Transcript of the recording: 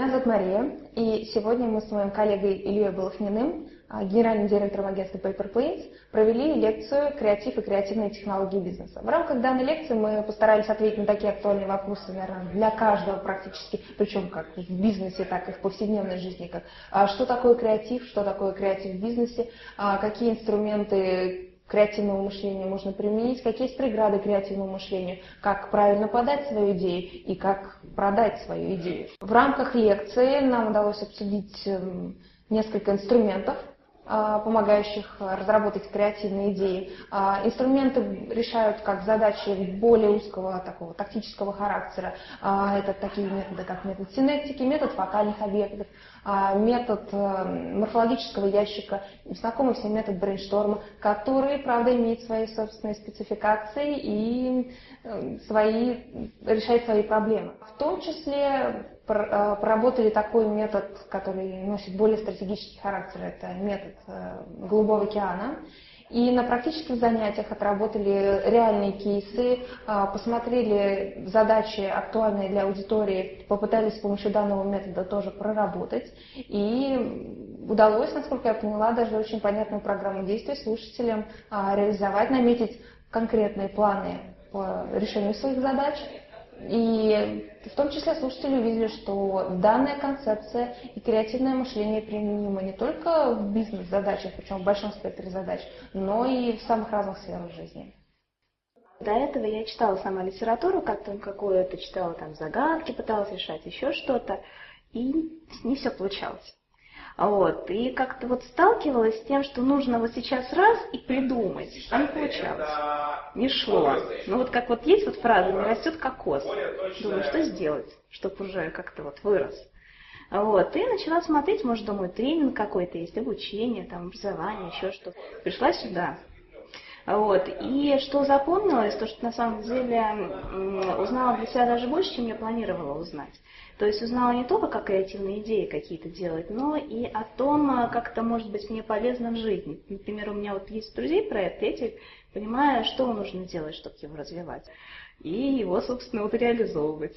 Меня зовут Мария, и сегодня мы с моим коллегой Ильей Балахниным, а, генеральным директором агентства Paper Planes, провели лекцию «Креатив и креативные технологии бизнеса». В рамках данной лекции мы постарались ответить на такие актуальные вопросы, наверное, для каждого практически, причем как в бизнесе, так и в повседневной жизни, как а, что такое креатив, что такое креатив в бизнесе, а, какие инструменты креативного мышления можно применить, какие есть преграды креативному мышлению, как правильно подать свою идею и как продать свою идею. В рамках лекции нам удалось обсудить эм, несколько инструментов, помогающих разработать креативные идеи. А, инструменты решают как задачи более узкого такого тактического характера. А, это такие методы, как метод синектики, метод фокальных объектов, метод э, морфологического ящика, знакомый всем метод брейншторма, который, правда, имеет свои собственные спецификации и э, свои, решает свои проблемы. В том числе проработали такой метод, который носит более стратегический характер, это метод э, Голубого океана. И на практических занятиях отработали реальные кейсы, э, посмотрели задачи, актуальные для аудитории, попытались с помощью данного метода тоже проработать. И удалось, насколько я поняла, даже очень понятную программу действий слушателям реализовать, наметить конкретные планы по решению своих задач и в том числе слушатели увидели, что данная концепция и креативное мышление применимо не только в бизнес-задачах, причем в большом спектре задач, но и в самых разных сферах жизни. До этого я читала сама литературу, как-то какую-то читала там загадки, пыталась решать еще что-то, и не все получалось. Вот. И как-то вот сталкивалась с тем, что нужно вот сейчас раз и придумать, а не получалось. Не шло. Ну вот как вот есть вот фраза «не растет кокос». Думаю, что сделать, чтобы уже как-то вот вырос. Вот. И начала смотреть, может, думаю, тренинг какой-то есть, обучение, там, образование, еще что-то. Пришла сюда. Вот. И что запомнилось, то что на самом деле узнала для себя даже больше, чем я планировала узнать. То есть узнала не только, как креативные идеи какие-то делать, но и о том, а, как это может быть мне полезно в жизни. Например, у меня вот есть друзей проект, я теперь что нужно делать, чтобы его развивать. И его, собственно, вот реализовывать.